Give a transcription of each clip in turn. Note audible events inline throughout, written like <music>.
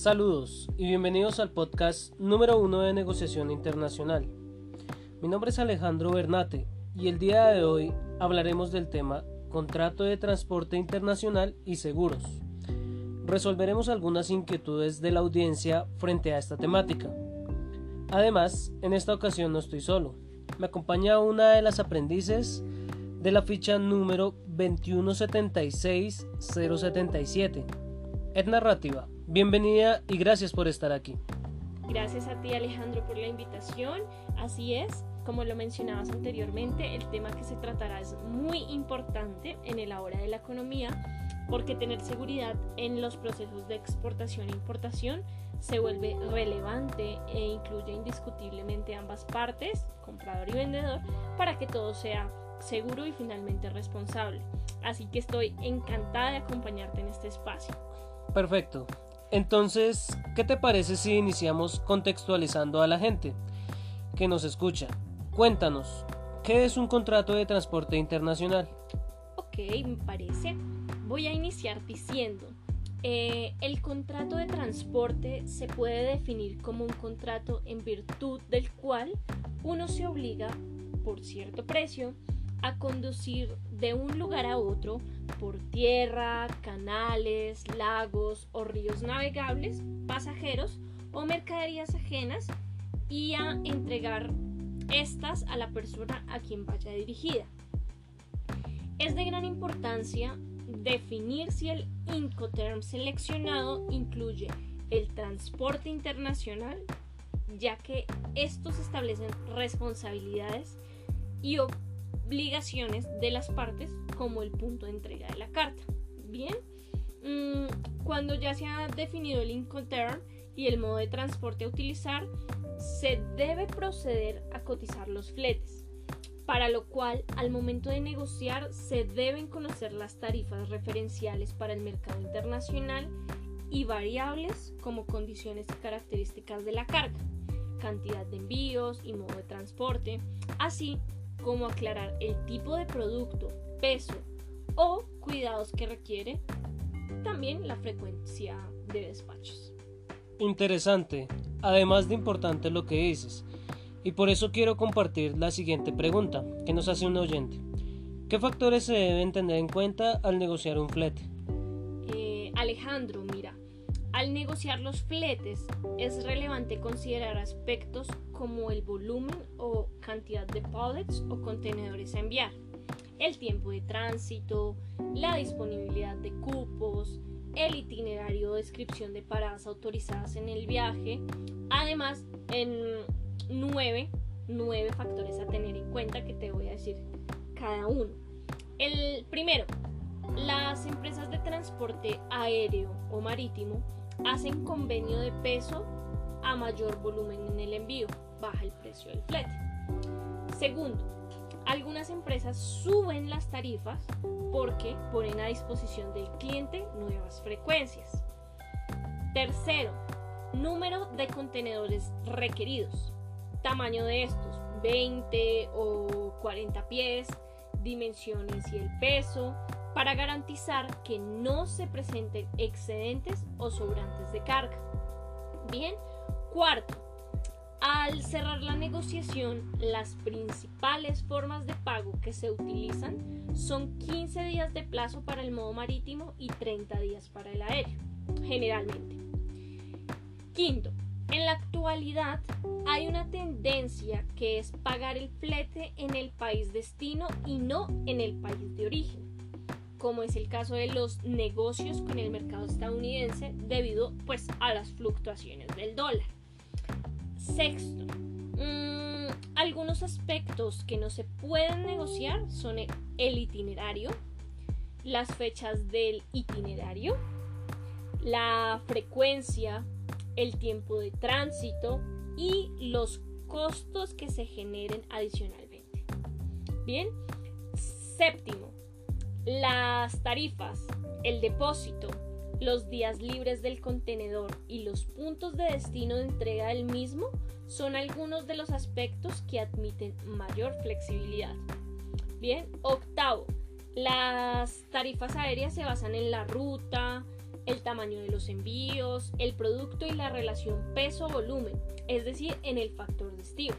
Saludos y bienvenidos al podcast número uno de negociación internacional. Mi nombre es Alejandro Bernate y el día de hoy hablaremos del tema contrato de transporte internacional y seguros. Resolveremos algunas inquietudes de la audiencia frente a esta temática. Además, en esta ocasión no estoy solo. Me acompaña una de las aprendices de la ficha número 2176077. Es narrativa. Bienvenida y gracias por estar aquí. Gracias a ti Alejandro por la invitación. Así es, como lo mencionabas anteriormente, el tema que se tratará es muy importante en el ahora de la economía porque tener seguridad en los procesos de exportación e importación se vuelve relevante e incluye indiscutiblemente ambas partes, comprador y vendedor, para que todo sea seguro y finalmente responsable. Así que estoy encantada de acompañarte en este espacio. Perfecto. Entonces, ¿qué te parece si iniciamos contextualizando a la gente que nos escucha? Cuéntanos, ¿qué es un contrato de transporte internacional? Ok, me parece. Voy a iniciar diciendo, eh, el contrato de transporte se puede definir como un contrato en virtud del cual uno se obliga, por cierto precio, a conducir de un lugar a otro por tierra, canales, lagos o ríos navegables, pasajeros o mercaderías ajenas y a entregar estas a la persona a quien vaya dirigida. Es de gran importancia definir si el Incoterm seleccionado incluye el transporte internacional, ya que estos establecen responsabilidades y obligaciones de las partes como el punto de entrega de la carta. Bien, mm, cuando ya se ha definido el Incoterm y el modo de transporte a utilizar, se debe proceder a cotizar los fletes, para lo cual al momento de negociar se deben conocer las tarifas referenciales para el mercado internacional y variables como condiciones y características de la carga, cantidad de envíos y modo de transporte, así como aclarar el tipo de producto, peso o cuidados que requiere, también la frecuencia de despachos. Interesante, además de importante lo que dices. Y por eso quiero compartir la siguiente pregunta que nos hace un oyente. ¿Qué factores se deben tener en cuenta al negociar un flete? Eh, Alejandro, mira, al negociar los fletes es relevante considerar aspectos como el volumen o cantidad de pallets o contenedores a enviar, el tiempo de tránsito, la disponibilidad de cupos, el itinerario o descripción de paradas autorizadas en el viaje, además en nueve, nueve factores a tener en cuenta que te voy a decir cada uno. El primero, las empresas de transporte aéreo o marítimo hacen convenio de peso a mayor volumen en el envío, baja el precio del flete. Segundo, algunas empresas suben las tarifas porque ponen a disposición del cliente nuevas frecuencias. Tercero, número de contenedores requeridos. Tamaño de estos, 20 o 40 pies, dimensiones y el peso, para garantizar que no se presenten excedentes o sobrantes de carga. Bien, cuarto, al cerrar la negociación, las principales formas de pago que se utilizan son 15 días de plazo para el modo marítimo y 30 días para el aéreo, generalmente. Quinto, en la actualidad hay una tendencia que es pagar el flete en el país destino y no en el país de origen como es el caso de los negocios con el mercado estadounidense debido pues a las fluctuaciones del dólar. Sexto, mmm, algunos aspectos que no se pueden negociar son el itinerario, las fechas del itinerario, la frecuencia, el tiempo de tránsito y los costos que se generen adicionalmente. Bien, séptimo, las tarifas, el depósito, los días libres del contenedor y los puntos de destino de entrega del mismo son algunos de los aspectos que admiten mayor flexibilidad. Bien, octavo, las tarifas aéreas se basan en la ruta, el tamaño de los envíos, el producto y la relación peso-volumen, es decir, en el factor de estilo.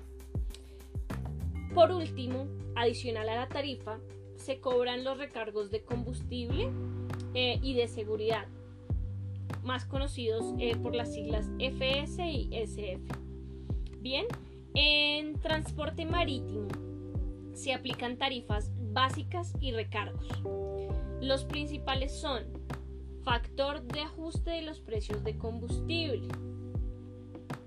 Por último, adicional a la tarifa, se cobran los recargos de combustible eh, y de seguridad, más conocidos eh, por las siglas FS y SF. Bien, en transporte marítimo se aplican tarifas básicas y recargos. Los principales son factor de ajuste de los precios de combustible,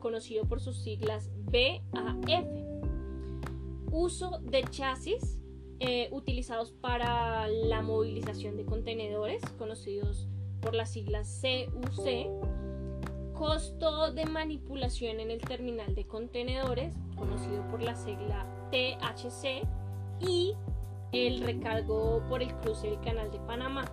conocido por sus siglas BAF, uso de chasis eh, utilizados para la movilización de contenedores, conocidos por las siglas CUC, costo de manipulación en el terminal de contenedores, conocido por la sigla THC, y el recargo por el cruce del canal de Panamá,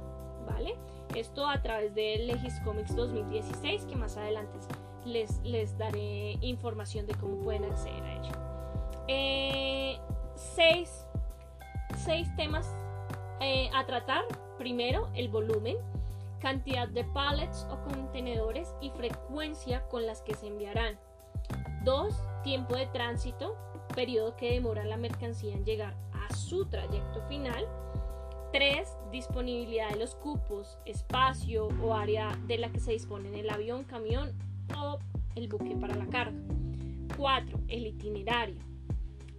¿vale? Esto a través de Legiscomics 2016, que más adelante les, les daré información de cómo pueden acceder a ello. Eh, seis, temas eh, a tratar. Primero, el volumen, cantidad de pallets o contenedores y frecuencia con las que se enviarán. Dos, Tiempo de tránsito, periodo que demora la mercancía en llegar a su trayecto final. 3. Disponibilidad de los cupos, espacio o área de la que se dispone en el avión, camión o el buque para la carga. 4. El itinerario.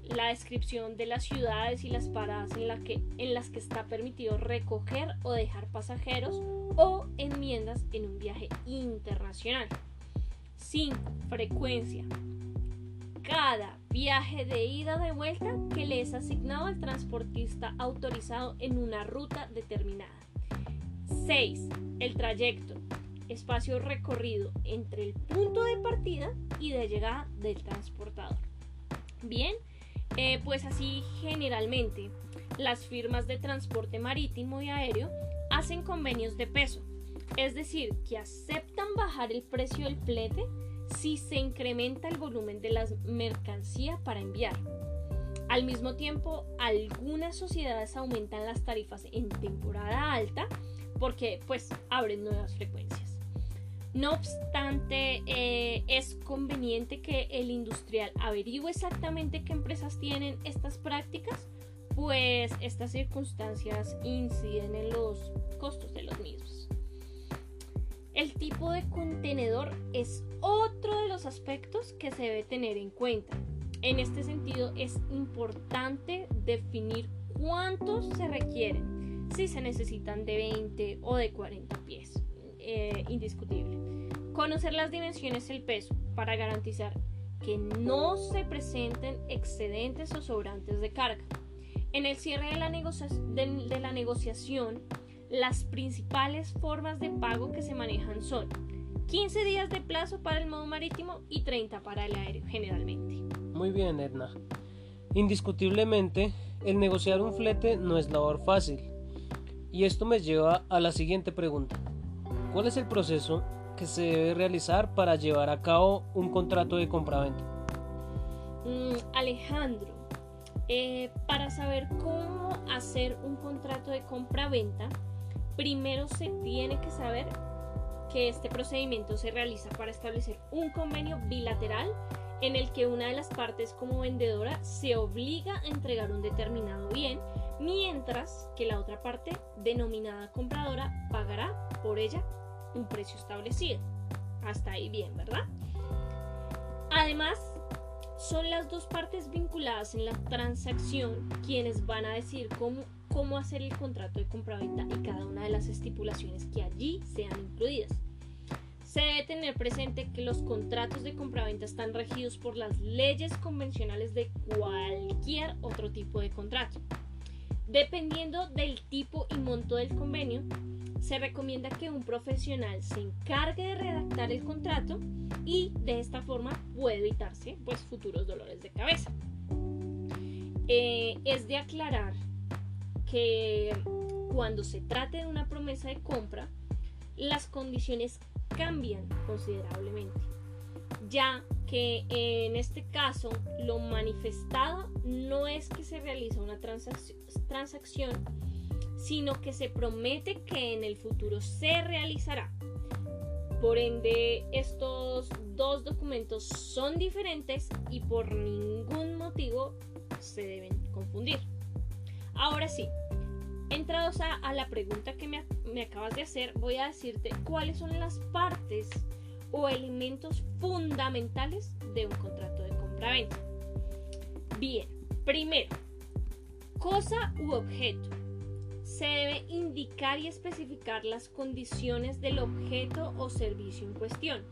La descripción de las ciudades y las paradas en, la que, en las que está permitido recoger o dejar pasajeros o enmiendas en un viaje internacional. 5. Frecuencia cada viaje de ida de vuelta que le es asignado al transportista autorizado en una ruta determinada. 6. El trayecto, espacio recorrido entre el punto de partida y de llegada del transportador. Bien, eh, pues así generalmente las firmas de transporte marítimo y aéreo hacen convenios de peso, es decir, que aceptan bajar el precio del flete si se incrementa el volumen de la mercancía para enviar. Al mismo tiempo, algunas sociedades aumentan las tarifas en temporada alta porque pues abren nuevas frecuencias. No obstante, eh, es conveniente que el industrial averigüe exactamente qué empresas tienen estas prácticas, pues estas circunstancias inciden en los costos de los mismos. El tipo de contenedor es otro de los aspectos que se debe tener en cuenta. En este sentido es importante definir cuántos se requieren, si se necesitan de 20 o de 40 pies, eh, indiscutible. Conocer las dimensiones y el peso para garantizar que no se presenten excedentes o sobrantes de carga. En el cierre de la, de la negociación, las principales formas de pago que se manejan son 15 días de plazo para el modo marítimo y 30 para el aéreo generalmente. Muy bien, Edna. Indiscutiblemente, el negociar un flete no es labor fácil. Y esto me lleva a la siguiente pregunta. ¿Cuál es el proceso que se debe realizar para llevar a cabo un contrato de compraventa? Mm, Alejandro, eh, para saber cómo hacer un contrato de compraventa, primero se tiene que saber que este procedimiento se realiza para establecer un convenio bilateral en el que una de las partes como vendedora se obliga a entregar un determinado bien, mientras que la otra parte, denominada compradora, pagará por ella un precio establecido. Hasta ahí bien, ¿verdad? Además, son las dos partes vinculadas en la transacción quienes van a decir cómo cómo hacer el contrato de compraventa y cada una de las estipulaciones que allí sean incluidas. Se debe tener presente que los contratos de compraventa están regidos por las leyes convencionales de cualquier otro tipo de contrato. Dependiendo del tipo y monto del convenio, se recomienda que un profesional se encargue de redactar el contrato y de esta forma puede evitarse pues, futuros dolores de cabeza. Eh, es de aclarar que cuando se trate de una promesa de compra, las condiciones cambian considerablemente, ya que en este caso lo manifestado no es que se realiza una transacción, sino que se promete que en el futuro se realizará. Por ende, estos dos documentos son diferentes y por ningún motivo se deben confundir. Ahora sí, entrados a, la pregunta que me, me acabas de hacer, voy a decirte cuáles son las partes o elementos fundamentales de un contrato de compra-venta. Bien, primero, cosa u objeto. Se debe indicar y especificar las condiciones del objeto o servicio en cuestión.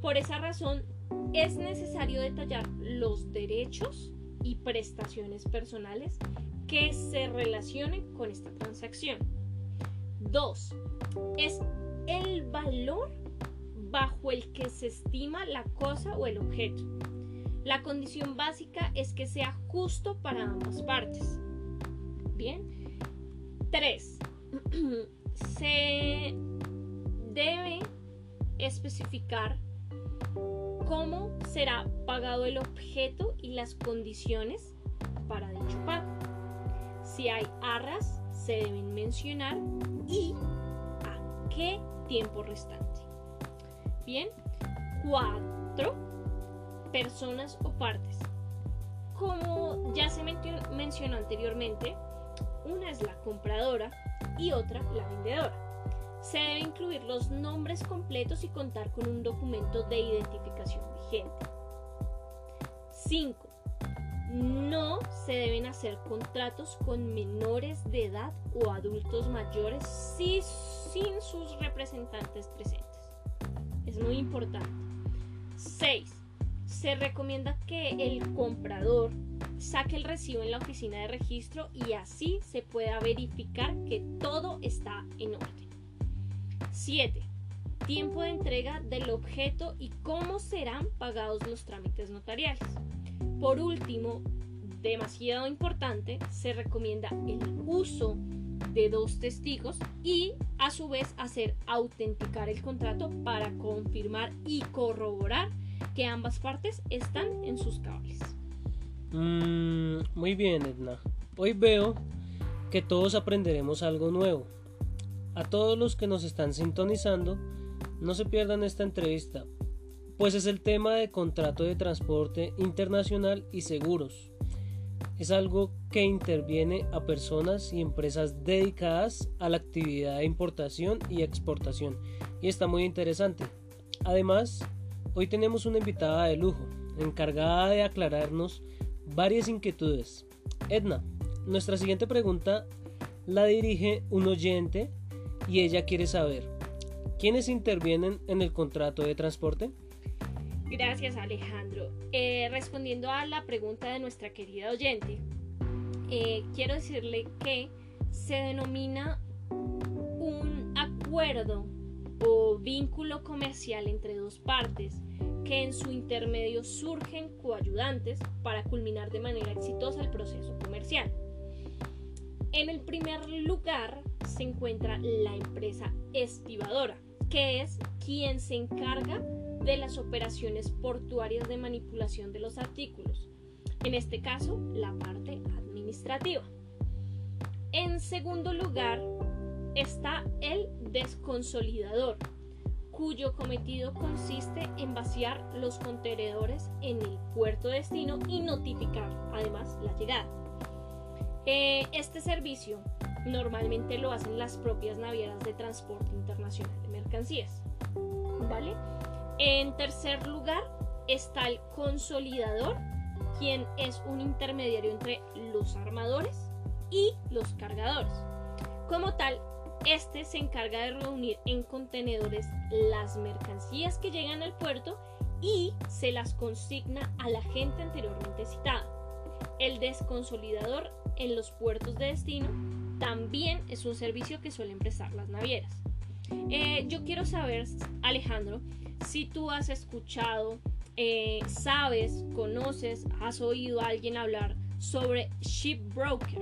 Por esa razón, es necesario detallar los derechos y prestaciones personales que se relacionen con esta transacción. 2. Es el valor bajo el que se estima la cosa o el objeto. La condición básica es que sea justo para ambas partes. Bien. 3. <clears throat> se debe especificar cómo será pagado el objeto y las condiciones para dicho pago. Si hay arras, se deben mencionar y a qué tiempo restante. Bien, 4. Personas o partes. Como ya se mencionó anteriormente, una es la compradora y otra la vendedora. Se debe incluir los nombres completos y contar con un documento de identificación vigente. 5. No se deben hacer contratos con menores de edad o adultos mayores si, sin sus representantes presentes. Es muy importante. 6. Se recomienda que el comprador saque el recibo en la oficina de registro y así se pueda verificar que todo está en orden. 7. Tiempo de entrega del objeto y cómo serán pagados los trámites notariales. Por último, demasiado importante, se recomienda el uso de dos testigos y a su vez hacer autenticar el contrato para confirmar y corroborar que ambas partes están en sus cables. Mm, muy bien, Edna. Hoy veo que todos aprenderemos algo nuevo. A todos los que nos están sintonizando, no se pierdan esta entrevista, pues es el tema de contrato de transporte internacional y seguros. Es algo que interviene a personas y empresas dedicadas a la actividad de importación y exportación y está muy interesante. Además, hoy tenemos una invitada de lujo, encargada de aclararnos varias inquietudes. Edna, nuestra siguiente pregunta la dirige un oyente y ella quiere saber, ¿quiénes intervienen en el contrato de transporte? Gracias Alejandro. Eh, respondiendo a la pregunta de nuestra querida oyente, eh, quiero decirle que se denomina un acuerdo o vínculo comercial entre dos partes en su intermedio surgen coayudantes para culminar de manera exitosa el proceso comercial. En el primer lugar se encuentra la empresa estibadora, que es quien se encarga de las operaciones portuarias de manipulación de los artículos, en este caso la parte administrativa. En segundo lugar está el desconsolidador, cuyo cometido consiste en vaciar los contenedores en el puerto de destino y notificar además la llegada. Eh, este servicio normalmente lo hacen las propias navieras de transporte internacional de mercancías. ¿Vale? En tercer lugar está el consolidador, quien es un intermediario entre los armadores y los cargadores. Como tal, este se encarga de reunir en contenedores las mercancías que llegan al puerto y se las consigna a la gente anteriormente citada. El desconsolidador en los puertos de destino también es un servicio que suelen prestar las navieras. Eh, yo quiero saber, Alejandro, si tú has escuchado, eh, sabes, conoces, has oído a alguien hablar sobre shipbroker.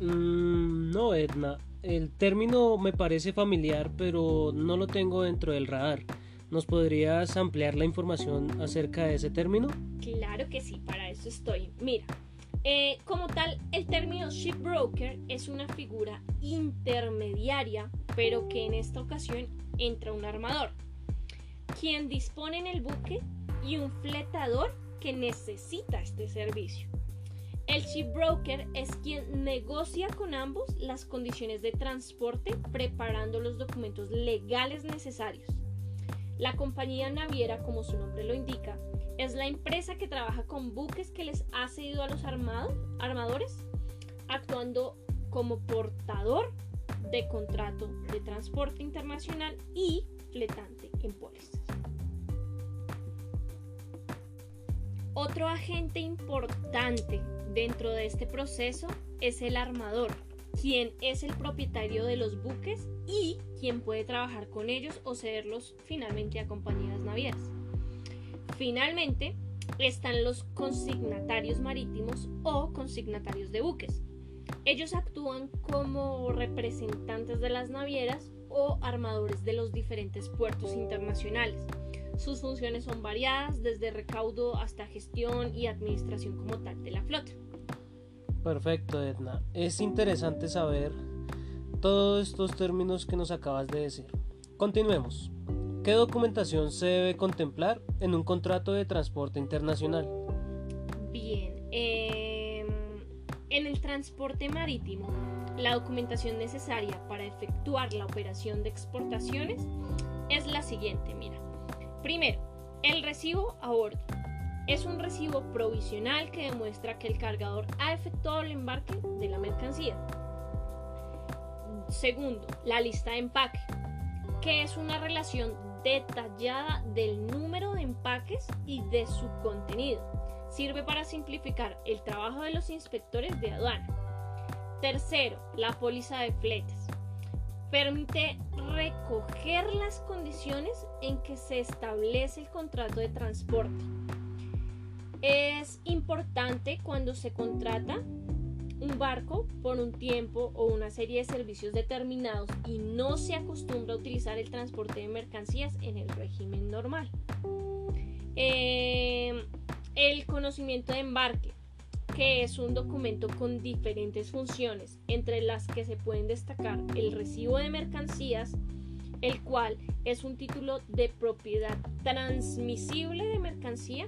Mm, no, Edna. El término me parece familiar, pero no lo tengo dentro del radar. ¿Nos podrías ampliar la información acerca de ese término? Claro que sí, para eso estoy. Mira, eh, como tal, el término shipbroker es una figura intermediaria, pero que en esta ocasión entra un armador. quien dispone en el buque y un fletador que necesita este servicio. El shipbroker es quien negocia con ambos las condiciones de transporte preparando los documentos legales necesarios. La compañía naviera, como su nombre lo indica, es la empresa que trabaja con buques que les ha cedido a los armadores, actuando como portador de contrato de transporte internacional y fletante en pólizas. Otro agente importante dentro de este proceso es el armador, quien es el propietario de los buques y quien puede trabajar con ellos o cederlos finalmente a compañías navieras. Finalmente, están los consignatarios marítimos o consignatarios de buques. Ellos actúan como representantes de las navieras o armadores de los diferentes puertos internacionales. Sus funciones son variadas, desde recaudo hasta gestión y administración como tal de la flota. Perfecto, Edna. Es interesante saber todos estos términos que nos acabas de decir. Continuemos. ¿Qué documentación se debe contemplar en un contrato de transporte internacional? Bien, em, en el transporte marítimo, la documentación necesaria para efectuar la operación de exportaciones es la siguiente, mira. Primero, el recibo a bordo. Es un recibo provisional que demuestra que el cargador ha efectuado el embarque de la mercancía. Segundo, la lista de empaque, que es una relación detallada del número de empaques y de su contenido. Sirve para simplificar el trabajo de los inspectores de aduana. Tercero, la póliza de fletes permite recoger las condiciones en que se establece el contrato de transporte. Es importante cuando se contrata un barco por un tiempo o una serie de servicios determinados y no se acostumbra a utilizar el transporte de mercancías en el régimen normal. Eh, el conocimiento de embarque que es un documento con diferentes funciones, entre las que se pueden destacar el recibo de mercancías, el cual es un título de propiedad transmisible de mercancía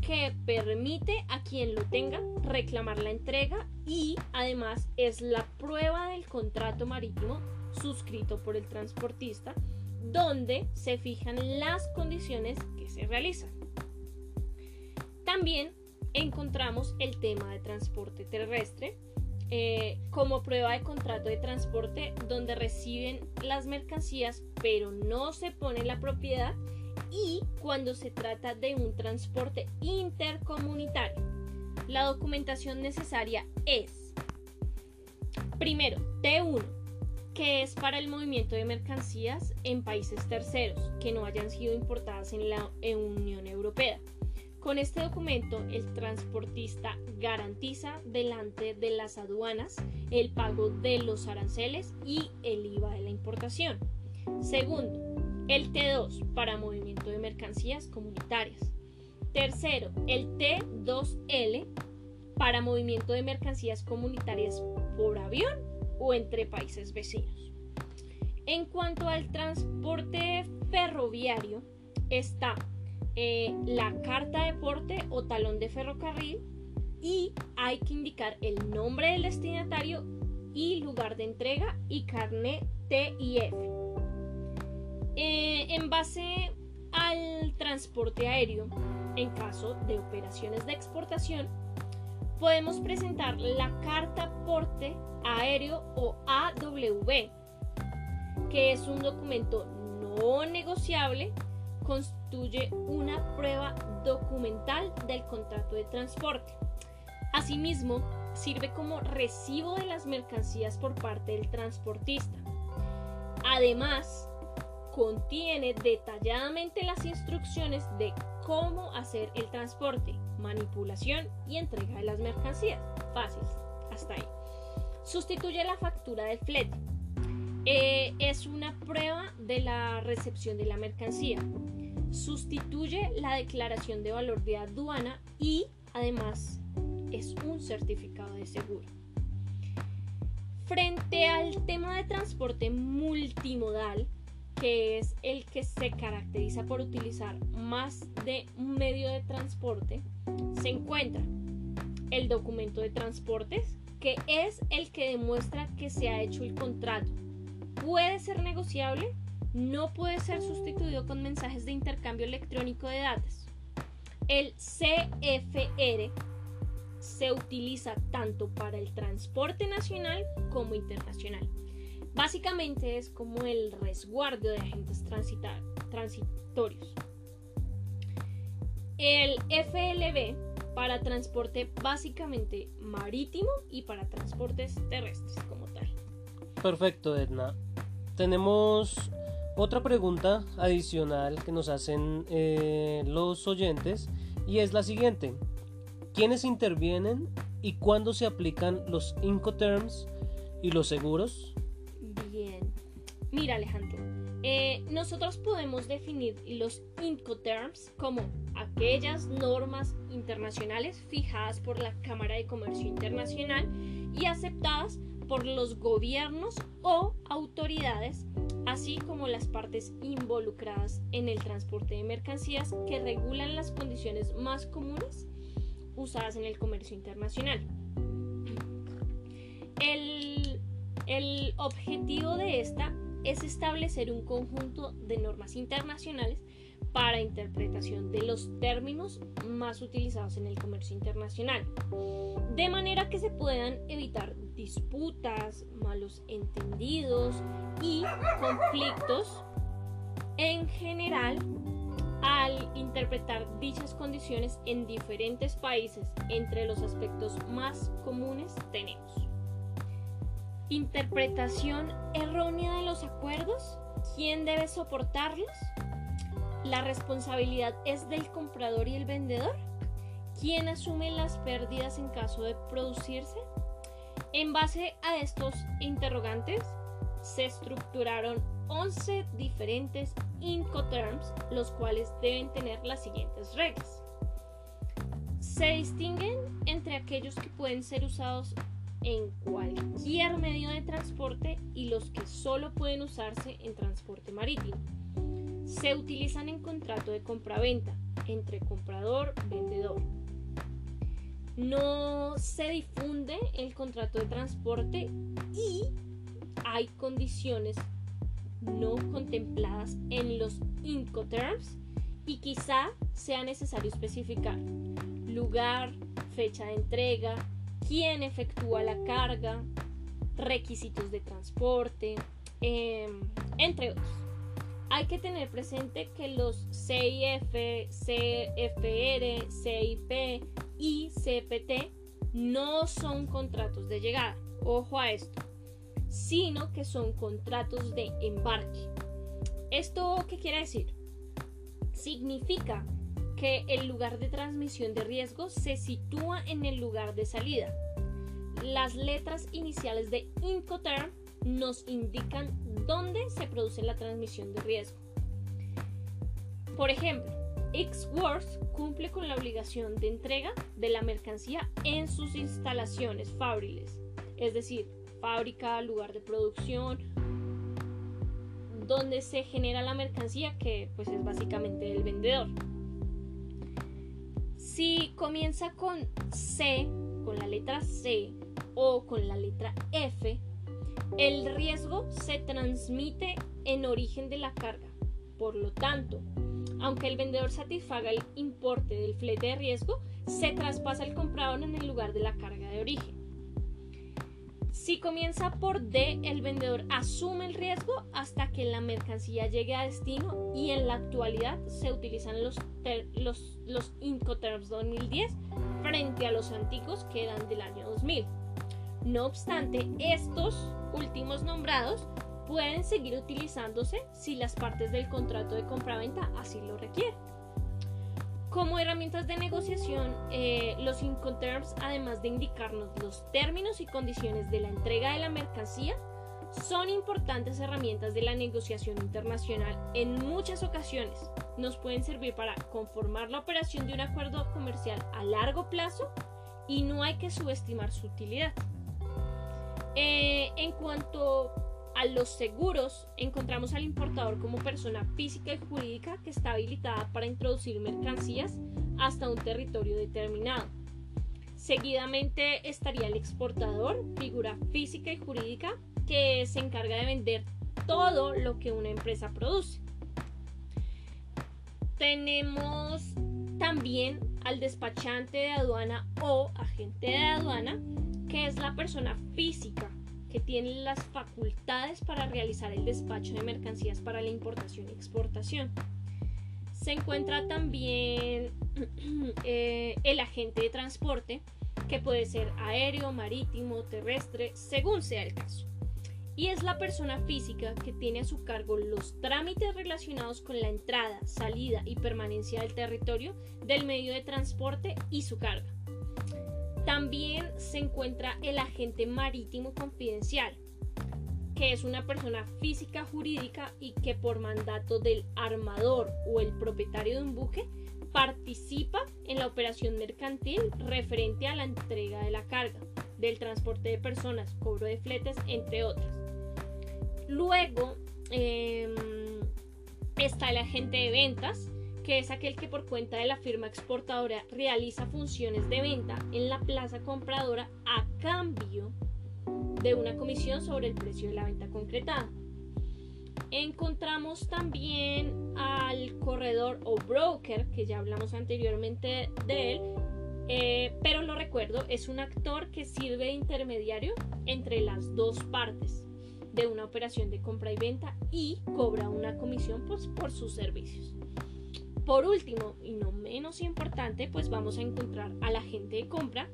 que permite a quien lo tenga reclamar la entrega y además es la prueba del contrato marítimo suscrito por el transportista donde se fijan las condiciones que se realizan. También encontramos el tema de transporte terrestre eh, como prueba de contrato de transporte donde reciben las mercancías pero no se pone la propiedad y cuando se trata de un transporte intercomunitario. La documentación necesaria es primero T1 que es para el movimiento de mercancías en países terceros que no hayan sido importadas en la Unión Europea. Con este documento, el transportista garantiza delante de las aduanas el pago de los aranceles y el IVA de la importación. Segundo, el T2 para movimiento de mercancías comunitarias. Tercero, el T2L para movimiento de mercancías comunitarias por avión o entre países vecinos. En cuanto al transporte ferroviario, está eh, la carta de porte o talón de ferrocarril y hay que indicar el nombre del destinatario y lugar de entrega y carnet T. Eh, en base al transporte aéreo, en caso de operaciones de exportación, podemos presentar la carta porte aéreo o AW, que es un documento no negociable constituye una prueba documental del contrato de transporte. Asimismo, sirve como recibo de las mercancías por parte del transportista. Además, contiene detalladamente las instrucciones de cómo hacer el transporte, manipulación y entrega de las mercancías. Fácil, hasta ahí. Sustituye la factura del flete. Eh, es una prueba de la recepción de la mercancía sustituye la declaración de valor de aduana y además es un certificado de seguro. Frente al tema de transporte multimodal, que es el que se caracteriza por utilizar más de un medio de transporte, se encuentra el documento de transportes, que es el que demuestra que se ha hecho el contrato. Puede ser negociable, no puede ser sustituido con mensajes de intercambio electrónico de datos. El CFR se utiliza tanto para el transporte nacional como internacional. Básicamente es como el resguardo de agentes transitorios. El FLB para transporte básicamente marítimo y para transportes terrestres como tal. Perfecto, Edna. Tenemos otra pregunta adicional que nos hacen eh, los oyentes y es la siguiente. ¿Quiénes intervienen y cuándo se aplican los Incoterms y los seguros? Bien. Mira Alejandro, eh, nosotros podemos definir los Incoterms como aquellas normas internacionales fijadas por la Cámara de Comercio Internacional y aceptadas por los gobiernos o autoridades, así como las partes involucradas en el transporte de mercancías que regulan las condiciones más comunes usadas en el comercio internacional. El, objetivo de esta es establecer un conjunto de normas internacionales para interpretación de los términos más utilizados en el comercio internacional, de manera que se puedan evitar disputas, malos entendidos y conflictos en general al interpretar dichas condiciones en diferentes países, entre los aspectos más comunes tenemos interpretación errónea de los acuerdos, ¿quién debe soportarlos? ¿La responsabilidad es del comprador y el vendedor? ¿Quién asume las pérdidas en caso de producirse? En base a estos interrogantes, se estructuraron 11 diferentes Incoterms, los cuales deben tener las siguientes reglas. Se distinguen entre aquellos que pueden ser usados en cualquier medio de transporte y los que solo pueden usarse en transporte marítimo. Se utilizan en contrato de compraventa entre comprador y vendedor. No se difunde el contrato de transporte y hay condiciones no contempladas en los Incoterms y quizá sea necesario especificar lugar, fecha de entrega, quién efectúa la carga, requisitos de transporte, em, entre otros. Hay que tener presente que los CIF, CFR, CIP y CPT no son contratos de llegada, ojo a esto, sino que son contratos de embarque. ¿Esto qué quiere decir? Significa que el lugar de transmisión de riesgo se sitúa en el lugar de salida. Las letras iniciales de Incoterm nos indican dónde se produce la transmisión de riesgo. Por ejemplo, X-Works cumple con la obligación de entrega de la mercancía en sus instalaciones fabriles, es decir, fábrica, lugar de producción, donde se genera la mercancía que pues es básicamente el vendedor. Si comienza con C, con la letra C o con la letra F, el riesgo se transmite en origen de la carga. Por lo tanto, aunque el vendedor satisfaga el importe del flete de riesgo, se traspasa el comprador en el lugar de la carga de origen. Si comienza por D, el vendedor asume el riesgo hasta que la mercancía llegue a destino y en la actualidad se utilizan los, los, los Incoterms 2010 frente a los antiguos que eran del año 2000. No obstante, estos últimos nombrados pueden seguir utilizándose si las partes del contrato de compraventa así lo requieren. Como herramientas de negociación, eh, los Incoterms, además de indicarnos los términos y condiciones de la entrega de la mercancía, son importantes herramientas de la negociación internacional. En muchas ocasiones nos pueden servir para conformar la operación de un acuerdo comercial a largo plazo y no hay que subestimar su utilidad. Eh, en cuanto a los seguros, encontramos al importador como persona física y jurídica que está habilitada para introducir mercancías hasta un territorio determinado. Seguidamente estaría el exportador, figura física y jurídica, que se encarga de vender todo lo que una empresa produce. Tenemos también al despachante de aduana o agente de aduana, que es la persona física que tiene las facultades para realizar el despacho de mercancías para la importación y exportación. Se encuentra también <clears throat> eh, el agente de transporte, que puede ser aéreo, marítimo, terrestre, según sea el caso. Y es la persona física que tiene a su cargo los trámites relacionados con la entrada, salida y permanencia del territorio del medio de transporte y su carga. También se encuentra el agente marítimo confidencial, que es una persona física jurídica y que por mandato del armador o el propietario de un buque participa en la operación mercantil referente a la entrega de la carga, del transporte de personas, cobro de fletes, entre otras. Luego em, está el agente de ventas, que es aquel que por cuenta de la firma exportadora realiza funciones de venta en la plaza compradora a cambio de una comisión sobre el precio de la venta concretada. Encontramos también al corredor o broker, que ya hablamos anteriormente de él, eh, pero lo recuerdo, es un actor que sirve de intermediario entre las dos partes de una operación de compra y venta y cobra una comisión pues, por sus servicios. Por último, y no menos importante, pues vamos a encontrar al agente de compra,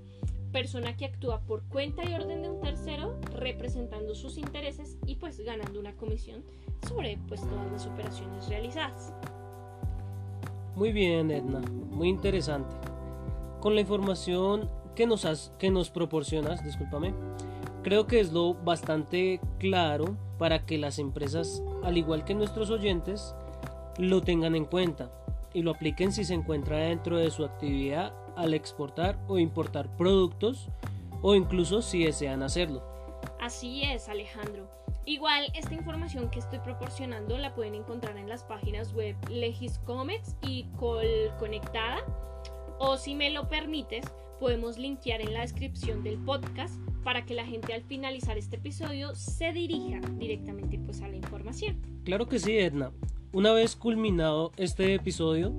persona que actúa por cuenta y orden de un tercero, representando sus intereses y pues ganando una comisión sobre pues todas las operaciones realizadas. Muy bien, Edna, muy interesante. Con la información que nos, has, que nos proporcionas, discúlpame, creo que es lo bastante claro para que las empresas, al igual que nuestros oyentes, lo tengan en cuenta y lo apliquen si se encuentra dentro de su actividad al exportar o importar productos o incluso si desean hacerlo. Así es, Alejandro. Igual esta información que estoy proporcionando la pueden encontrar en las páginas web Legiscomex y Col Conectada o si me lo permites podemos linkear en la descripción del podcast para que la gente al finalizar este episodio se dirija directamente pues a la información. Claro que sí, Edna. Una vez culminado este episodio,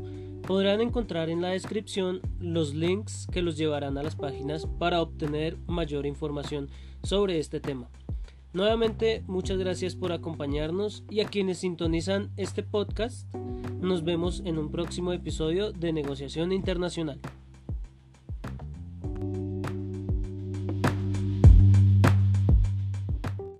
podrán encontrar en la descripción los links que los llevarán a las páginas para obtener mayor información sobre este tema. Nuevamente, muchas gracias por acompañarnos y a quienes sintonizan este podcast, nos vemos en un próximo episodio de Negociación Internacional.